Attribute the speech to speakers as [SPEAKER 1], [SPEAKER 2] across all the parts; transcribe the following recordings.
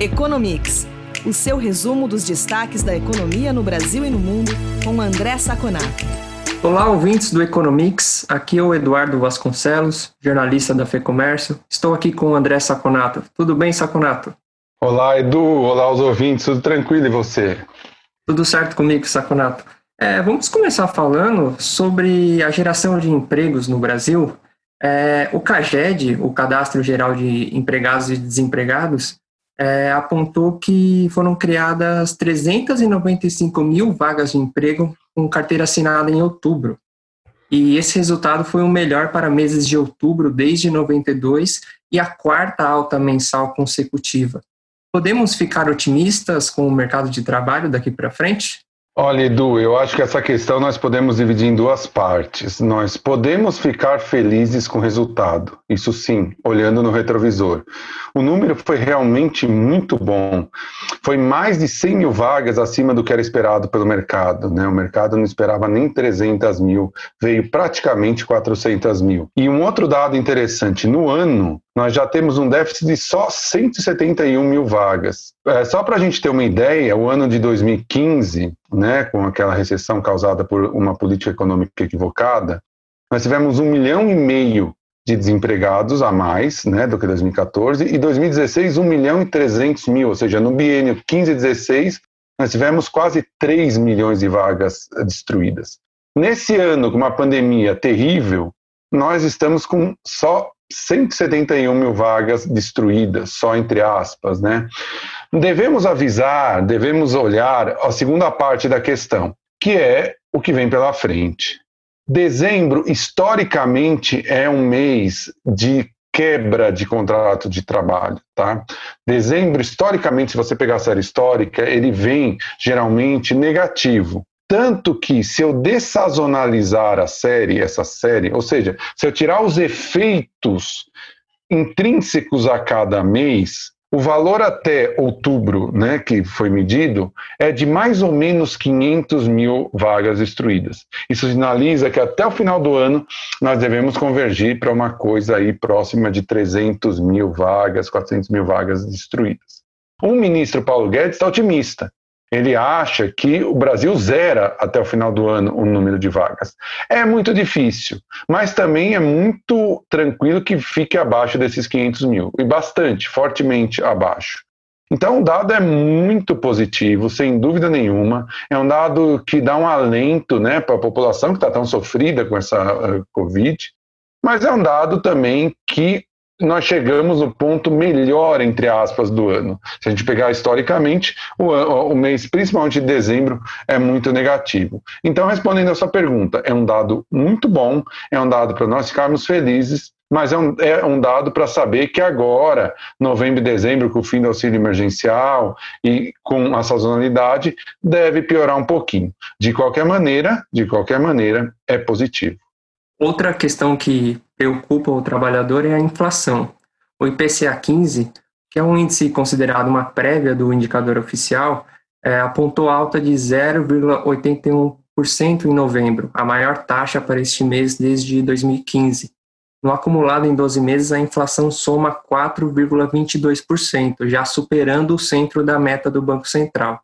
[SPEAKER 1] Economics, o seu resumo dos destaques da economia no Brasil e no mundo, com André Saconato.
[SPEAKER 2] Olá, ouvintes do Economics. Aqui é o Eduardo Vasconcelos, jornalista da FEComércio. Estou aqui com o André Saconato. Tudo bem, Saconato?
[SPEAKER 3] Olá, Edu. Olá, os ouvintes. Tudo tranquilo e você?
[SPEAKER 2] Tudo certo comigo, Saconato. É, vamos começar falando sobre a geração de empregos no Brasil. É, o CAGED, o Cadastro Geral de Empregados e Desempregados, é, apontou que foram criadas 395 mil vagas de emprego com carteira assinada em outubro. E esse resultado foi o melhor para meses de outubro desde 92 e a quarta alta mensal consecutiva. Podemos ficar otimistas com o mercado de trabalho daqui para frente?
[SPEAKER 3] Olha, Edu, eu acho que essa questão nós podemos dividir em duas partes. Nós podemos ficar felizes com o resultado, isso sim, olhando no retrovisor. O número foi realmente muito bom. Foi mais de 100 mil vagas acima do que era esperado pelo mercado. Né? O mercado não esperava nem 300 mil, veio praticamente 400 mil. E um outro dado interessante: no ano, nós já temos um déficit de só 171 mil vagas. É, só para a gente ter uma ideia, o ano de 2015, né, com aquela recessão causada por uma política econômica equivocada, nós tivemos um milhão e meio de desempregados a mais né, do que 2014, e 2016, 1 milhão e 300 mil, ou seja, no biênio 15 e 16, nós tivemos quase 3 milhões de vagas destruídas. Nesse ano, com uma pandemia terrível, nós estamos com só 171 mil vagas destruídas, só entre aspas, né? Devemos avisar, devemos olhar a segunda parte da questão, que é o que vem pela frente. Dezembro, historicamente, é um mês de quebra de contrato de trabalho, tá? Dezembro, historicamente, se você pegar a série histórica, ele vem geralmente negativo. Tanto que, se eu dessazonalizar a série, essa série, ou seja, se eu tirar os efeitos intrínsecos a cada mês, o valor até outubro, né, que foi medido, é de mais ou menos 500 mil vagas destruídas. Isso sinaliza que até o final do ano nós devemos convergir para uma coisa aí próxima de 300 mil vagas, 400 mil vagas destruídas. O ministro Paulo Guedes está otimista ele acha que o Brasil zera até o final do ano o número de vagas. É muito difícil, mas também é muito tranquilo que fique abaixo desses 500 mil, e bastante, fortemente abaixo. Então, o dado é muito positivo, sem dúvida nenhuma. É um dado que dá um alento né, para a população que está tão sofrida com essa uh, Covid, mas é um dado também que nós chegamos no ponto melhor, entre aspas, do ano. Se a gente pegar historicamente, o, o, mês, principalmente de dezembro, é muito negativo. Então, respondendo a sua pergunta, é um dado muito bom, é um dado para nós ficarmos felizes, mas é um, é um dado para saber que agora, novembro e dezembro, com o fim do auxílio emergencial e com a sazonalidade, deve piorar um pouquinho. De qualquer maneira, de qualquer maneira, é positivo.
[SPEAKER 2] Outra questão que preocupa o trabalhador é a inflação. O IPCA 15, que é um índice considerado uma prévia do indicador oficial, é, apontou alta de 0,81% em novembro, a maior taxa para este mês desde 2015. No acumulado em 12 meses, a inflação soma 4,22%, já superando o centro da meta do Banco Central.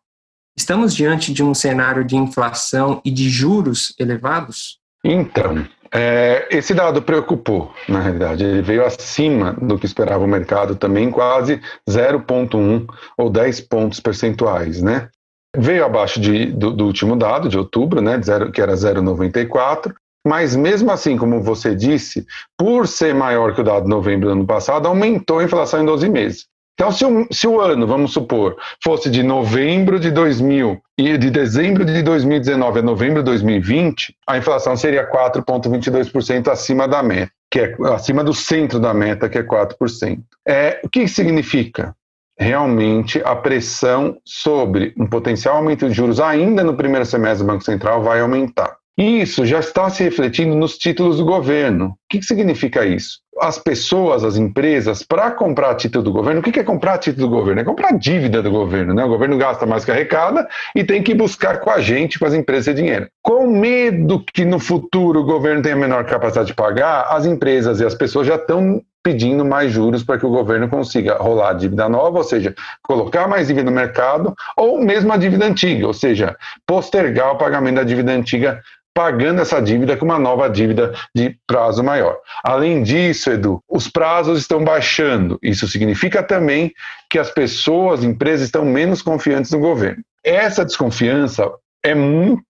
[SPEAKER 2] Estamos diante de um cenário de inflação e de juros elevados?
[SPEAKER 3] Então, é, esse dado preocupou, na realidade. Ele veio acima do que esperava o mercado também, quase 0,1 ou 10 pontos percentuais, né? Veio abaixo de, do, do, último dado, de outubro, né, zero, que era 0,94, mas mesmo assim, como você disse, por ser maior que o dado de novembro do ano passado, aumentou a inflação em 12 meses. Então, se o, se o ano, vamos supor, fosse de novembro de 2000 e de dezembro de 2019 a novembro de 2020, a inflação seria 4,22% acima da meta, que é acima do centro da meta, que é 4%. É, o que significa? Realmente, a pressão sobre um potencial aumento de juros ainda no primeiro semestre do Banco Central vai aumentar. Isso já está se refletindo nos títulos do governo. O que, significa isso? As pessoas, as empresas, para comprar título do governo, o que é comprar título do governo? É comprar dívida do governo. Né? O governo gasta mais que arrecada e tem que buscar com a gente, com as empresas, dinheiro. Com medo que no futuro o governo tenha menor capacidade de pagar, as empresas e as pessoas já estão pedindo mais juros para que o governo consiga rolar a dívida nova, ou seja, colocar mais dívida no mercado, ou mesmo a dívida antiga, ou seja, postergar o pagamento da dívida antiga pagando essa dívida com uma nova dívida de prazo maior. Além disso, Edu, os prazos estão baixando. Isso significa também que as pessoas, empresas estão menos confiantes no governo. Essa desconfiança é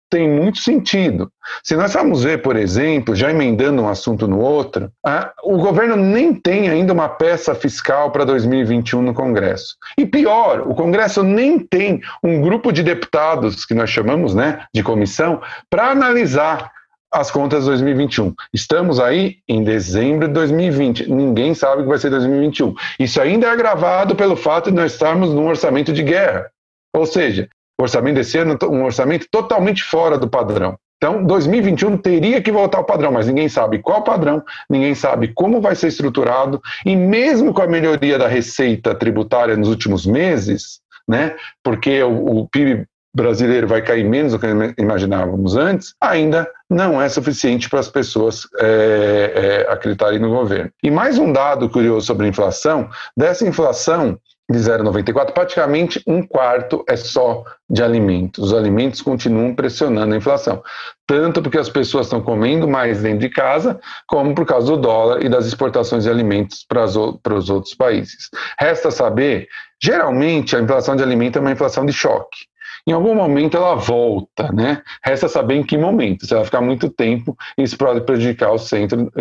[SPEAKER 3] tem muito sentido. Se nós vamos ver, por exemplo, já emendando um assunto no outro, a, o governo nem tem ainda uma peça fiscal para 2021 no Congresso. E pior, o Congresso nem tem um grupo de deputados, que nós chamamos né, de comissão, para analisar as contas de 2021. Estamos aí em dezembro de 2020. Ninguém sabe o que vai ser 2021. Isso ainda é agravado pelo fato de nós estarmos num orçamento de guerra. Ou seja, o orçamento desse ano um orçamento totalmente fora do padrão. Então, 2021 teria que voltar ao padrão, mas ninguém sabe qual padrão, ninguém sabe como vai ser estruturado, e mesmo com a melhoria da receita tributária nos últimos meses, né, porque o, o PIB brasileiro vai cair menos do que imaginávamos antes, ainda não é suficiente para as pessoas é, é, acreditarem no governo. E mais um dado curioso sobre a inflação: dessa inflação, de 0,94, praticamente um quarto é só de alimentos. Os alimentos continuam pressionando a inflação, tanto porque as pessoas estão comendo mais dentro de casa, como por causa do dólar e das exportações de alimentos para, os outros países. Resta saber, geralmente a inflação de alimentos é uma inflação de choque. Em algum momento ela volta, né? Resta saber em que momento. Se ela ficar muito tempo, isso pode prejudicar o centro,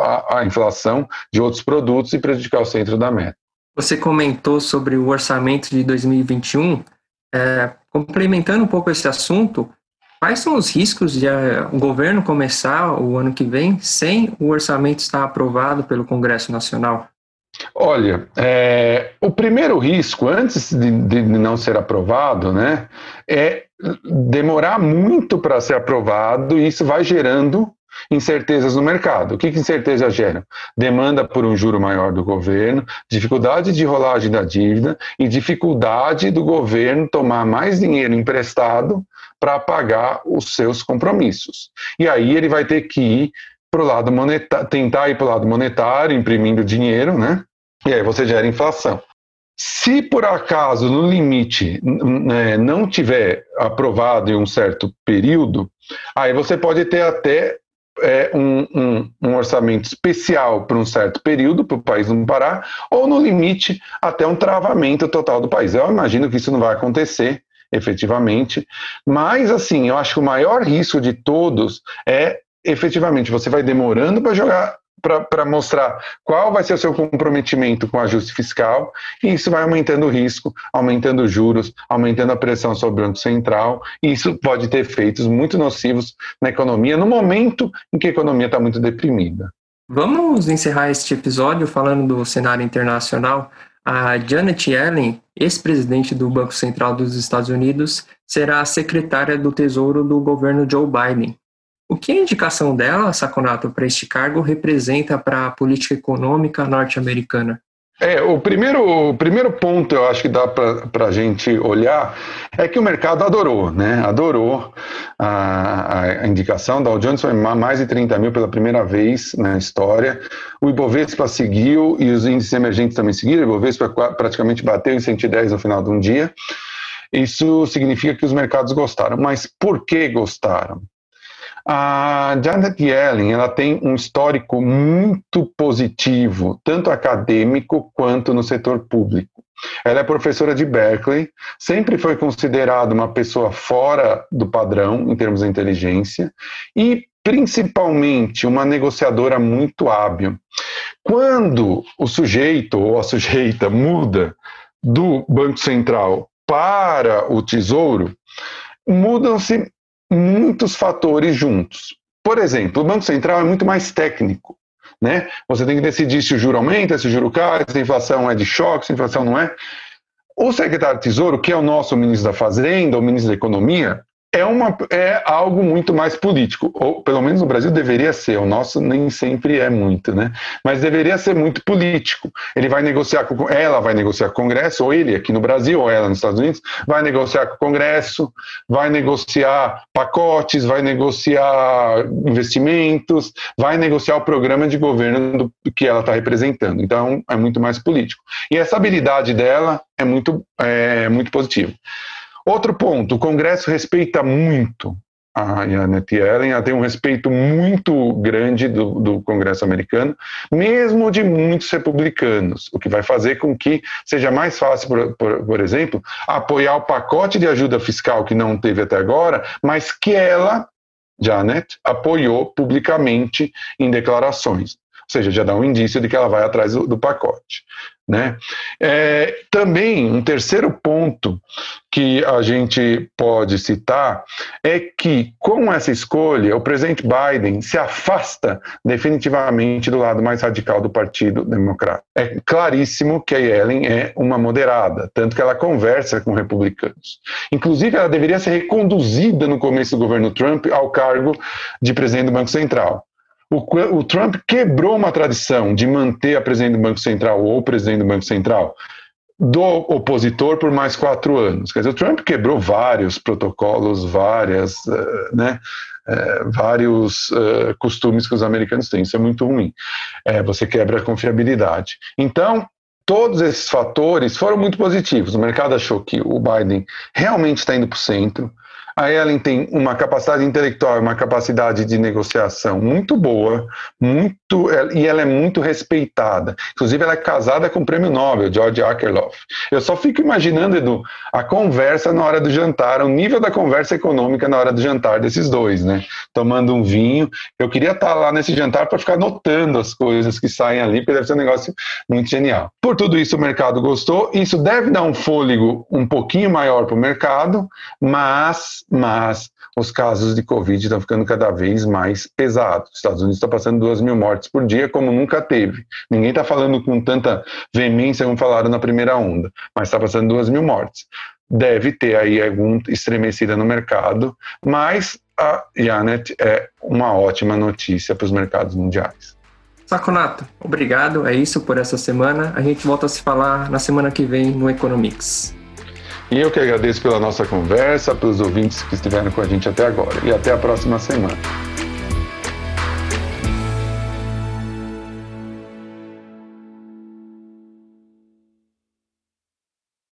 [SPEAKER 3] a, a inflação de outros produtos e prejudicar o centro da meta.
[SPEAKER 2] Você comentou sobre o orçamento de 2021. É, complementando um pouco esse assunto, quais são os riscos de uh, o governo começar o ano que vem sem o orçamento estar aprovado pelo Congresso Nacional?
[SPEAKER 3] Olha, é, o primeiro risco, antes de, de, não ser aprovado, né, é demorar muito para ser aprovado e isso vai gerando Incertezas no mercado. O que, que incerteza gera? Demanda por um juro maior do governo, dificuldade de rolagem da dívida e dificuldade do governo tomar mais dinheiro emprestado para pagar os seus compromissos. E aí ele vai ter que ir para o lado monetário, tentar ir para o lado monetário, imprimindo dinheiro, né? E aí você gera inflação. Se por acaso no limite né, não tiver aprovado em um certo período, aí você pode ter até é, um, um, um, orçamento especial por um certo período para o país não parar, ou no limite até um travamento total do país. Eu imagino que isso não vai acontecer efetivamente, mas assim, eu acho que o maior risco de todos é efetivamente você vai demorando para jogar para mostrar qual vai ser o seu comprometimento com o ajuste fiscal, e isso vai aumentando o risco, aumentando os juros, aumentando a pressão sobre o Banco Central, e isso pode ter efeitos muito nocivos na economia, no momento em que a economia está muito deprimida.
[SPEAKER 2] Vamos encerrar este episódio falando do cenário internacional. A Janet Yellen, ex-presidente do Banco Central dos Estados Unidos, será a secretária do Tesouro do governo Joe Biden. O que a indicação dela, Saconato, para este cargo representa para a política econômica norte-americana?
[SPEAKER 3] É, o primeiro, o primeiro ponto eu acho que dá para a gente olhar é que o mercado adorou, né? Adorou a, a indicação. da Jones foi mais de 30 mil pela primeira vez na história. O Ibovespa seguiu e os índices emergentes também seguiram. O Ibovespa praticamente bateu em 110 no final de um dia. Isso significa que os mercados gostaram. Mas por que gostaram? A Janet Yellen ela tem um histórico muito positivo, tanto acadêmico quanto no setor público. Ela é professora de Berkeley, sempre foi considerada uma pessoa fora do padrão em termos de inteligência e principalmente uma negociadora muito hábil. Quando o sujeito ou a sujeita muda do Banco Central para o Tesouro, mudam-se muitos fatores juntos. Por exemplo, o Banco Central é muito mais técnico. Né? Você tem que decidir se o juro aumenta, se o juro cai, se a inflação é de choque, se a inflação não é. O secretário de Tesouro, que é o nosso ministro da Fazenda, o ministro da Economia, é, uma, é algo muito mais político, ou pelo menos no Brasil deveria ser, o nosso nem sempre é muito, né? Mas deveria ser muito político. Ele vai negociar com ela, vai negociar com o Congresso, ou ele aqui no Brasil, ou ela nos Estados Unidos, vai negociar com o Congresso, vai negociar pacotes, vai negociar investimentos, vai negociar o programa de governo do, que ela está representando. Então é muito mais político. E essa habilidade dela é muito, é, muito positiva. Outro ponto, o Congresso respeita muito a Janet Yellen, ela tem um respeito muito grande do, do, Congresso americano, mesmo de muitos republicanos, o que vai fazer com que seja mais fácil, por, por, por exemplo, apoiar o pacote de ajuda fiscal que não teve até agora, mas que ela, Janet, apoiou publicamente em declarações. Ou seja, já dá um indício de que ela vai atrás do, do pacote. Né? É, também, um terceiro ponto que a gente pode citar é que, com essa escolha, o presidente Biden se afasta definitivamente do lado mais radical do Partido Democrata. É claríssimo que a Yellen é uma moderada, tanto que ela conversa com republicanos. Inclusive, ela deveria ser reconduzida no começo do governo Trump ao cargo de presidente do Banco Central. O, o, Trump quebrou uma tradição de manter a presidente do Banco Central ou o presidente do Banco Central do opositor por mais quatro anos. Quer dizer, o Trump quebrou vários protocolos, várias, uh, né, uh, vários uh, costumes que os americanos têm. Isso é muito ruim. você quebra a confiabilidade. Então, todos esses fatores foram muito positivos. O mercado achou que o Biden realmente está indo para o centro a Ellen tem uma capacidade intelectual, uma capacidade de negociação muito boa, muito e ela é muito respeitada. Inclusive, ela é casada com o prêmio Nobel, George Akerlof. Eu só fico imaginando, Edu, a conversa na hora do jantar, o nível da conversa econômica na hora do jantar desses dois, né? Tomando um vinho. Eu queria estar lá nesse jantar para ficar notando as coisas que saem ali, porque deve ser um negócio muito genial. Por tudo isso, o mercado gostou. Isso deve dar um fôlego um pouquinho maior para o mercado, mas mas os casos de Covid estão ficando cada vez mais pesados. Os Estados Unidos está passando duas mil mortes por dia, como nunca teve. Ninguém está falando com tanta veemência como falaram na primeira onda, mas está passando duas mil mortes. Deve ter aí algum estremecida no mercado, mas a Janet é uma ótima notícia para os mercados mundiais.
[SPEAKER 2] Saconato, obrigado. É isso por essa semana. A gente volta a se falar na semana que vem no Economics.
[SPEAKER 3] E eu que agradeço pela nossa conversa, pelos ouvintes que estiveram com a gente até agora. E até a próxima semana.